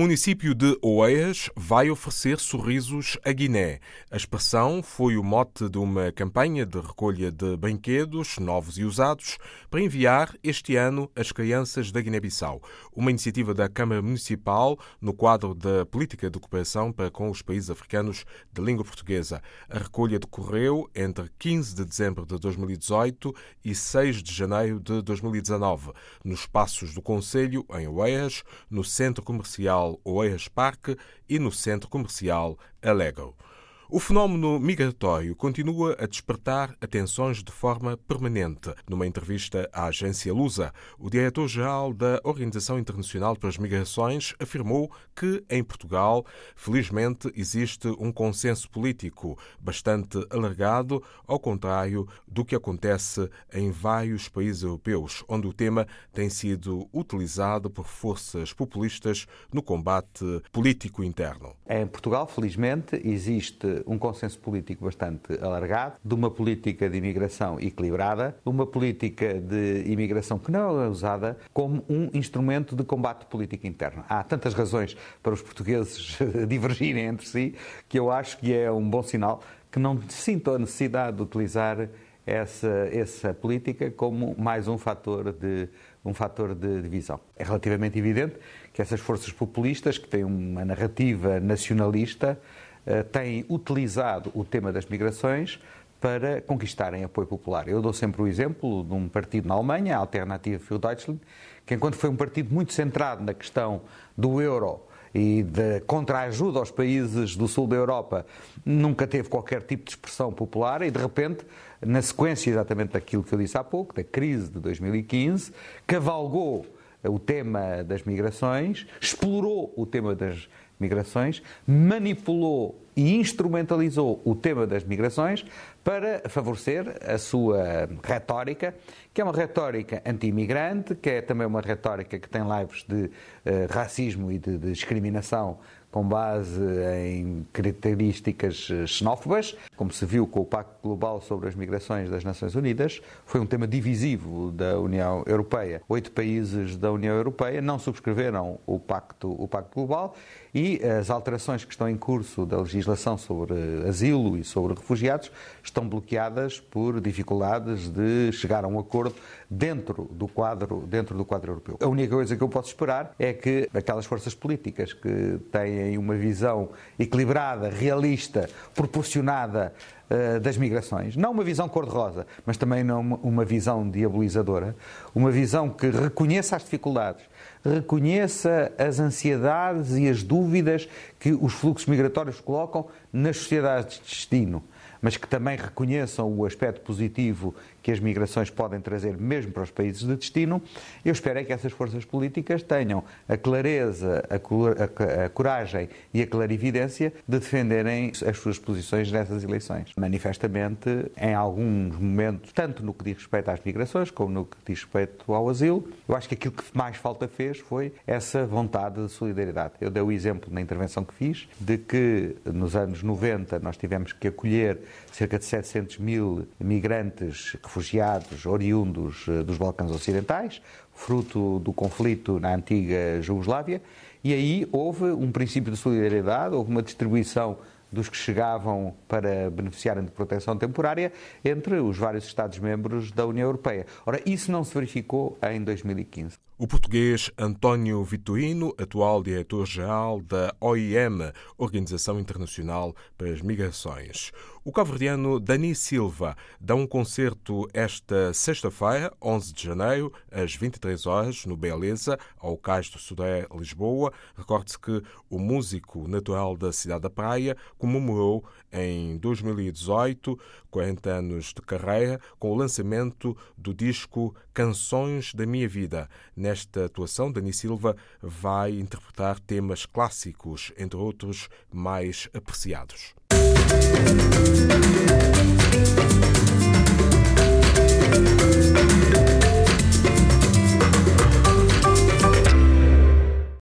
município de Oeiras vai oferecer sorrisos à Guiné. A expressão foi o mote de uma campanha de recolha de brinquedos novos e usados para enviar este ano às crianças da Guiné-Bissau. Uma iniciativa da Câmara Municipal no quadro da Política de Cooperação para com os países africanos de língua portuguesa. A recolha decorreu entre 15 de dezembro de 2018 e 6 de janeiro de 2019, nos espaços do Conselho, em Oeiras, no Centro Comercial Oeiras Parque e no centro comercial Alego. O fenómeno migratório continua a despertar atenções de forma permanente. Numa entrevista à agência Lusa, o diretor-geral da Organização Internacional para as Migrações afirmou que, em Portugal, felizmente existe um consenso político bastante alargado, ao contrário do que acontece em vários países europeus, onde o tema tem sido utilizado por forças populistas no combate político interno. Em Portugal, felizmente, existe um consenso político bastante alargado, de uma política de imigração equilibrada, uma política de imigração que não é usada como um instrumento de combate político interno. Há tantas razões para os portugueses divergirem entre si que eu acho que é um bom sinal que não sintam a necessidade de utilizar essa, essa política como mais um fator de um fator de divisão. É relativamente evidente que essas forças populistas, que têm uma narrativa nacionalista, têm utilizado o tema das migrações para conquistarem apoio popular. Eu dou sempre o exemplo de um partido na Alemanha, a Alternative für Deutschland, que enquanto foi um partido muito centrado na questão do euro e de contra-ajuda aos países do sul da Europa, nunca teve qualquer tipo de expressão popular e, de repente, na sequência exatamente daquilo que eu disse há pouco, da crise de 2015, cavalgou o tema das migrações, explorou o tema das migrações, manipulou e instrumentalizou o tema das migrações para favorecer a sua retórica, que é uma retórica anti-imigrante, que é também uma retórica que tem lives de uh, racismo e de, de discriminação com base em características xenófobas, como se viu com o Pacto Global sobre as Migrações das Nações Unidas, foi um tema divisivo da União Europeia. Oito países da União Europeia não subscreveram o Pacto, o Pacto Global e as alterações que estão em curso da legislação sobre asilo e sobre refugiados estão bloqueadas por dificuldades de chegar a um acordo dentro do quadro, dentro do quadro europeu. A única coisa que eu posso esperar é que aquelas forças políticas que têm uma visão equilibrada, realista, proporcionada das migrações, não uma visão cor-de-rosa, mas também não uma visão diabolizadora, uma visão que reconheça as dificuldades, reconheça as ansiedades e as dúvidas que os fluxos migratórios colocam nas sociedades de destino mas que também reconheçam o aspecto positivo que as migrações podem trazer mesmo para os países de destino, eu espero é que essas forças políticas tenham a clareza, a, coragem e a clarividência de defenderem as suas posições nessas eleições. Manifestamente, em alguns momentos, tanto no que diz respeito às migrações como no que diz respeito ao asilo, eu acho que aquilo que mais falta fez foi essa vontade de solidariedade. Eu dei o exemplo na intervenção que fiz de que nos anos 90 nós tivemos que acolher cerca de 700 mil migrantes refugiados oriundos eh, dos Balcãs Ocidentais, fruto do conflito na antiga Jugoslávia, e aí houve um princípio de solidariedade, houve uma distribuição dos que chegavam para beneficiarem de proteção temporária entre os vários Estados-membros da União Europeia. Ora, isso não se verificou em 2015. O português António Vitorino, atual diretor-geral da OIM, Organização Internacional para as Migrações. O cabo-verdiano Dani Silva dá um concerto esta sexta-feira, 11 de janeiro, às 23 horas, no Beleza, ao Cais do Sudé, Lisboa. Recorde-se que o músico natural da cidade da Praia comemorou em 2018 40 anos de carreira com o lançamento do disco Canções da Minha Vida. Nesta atuação, Dani Silva vai interpretar temas clássicos, entre outros mais apreciados. Música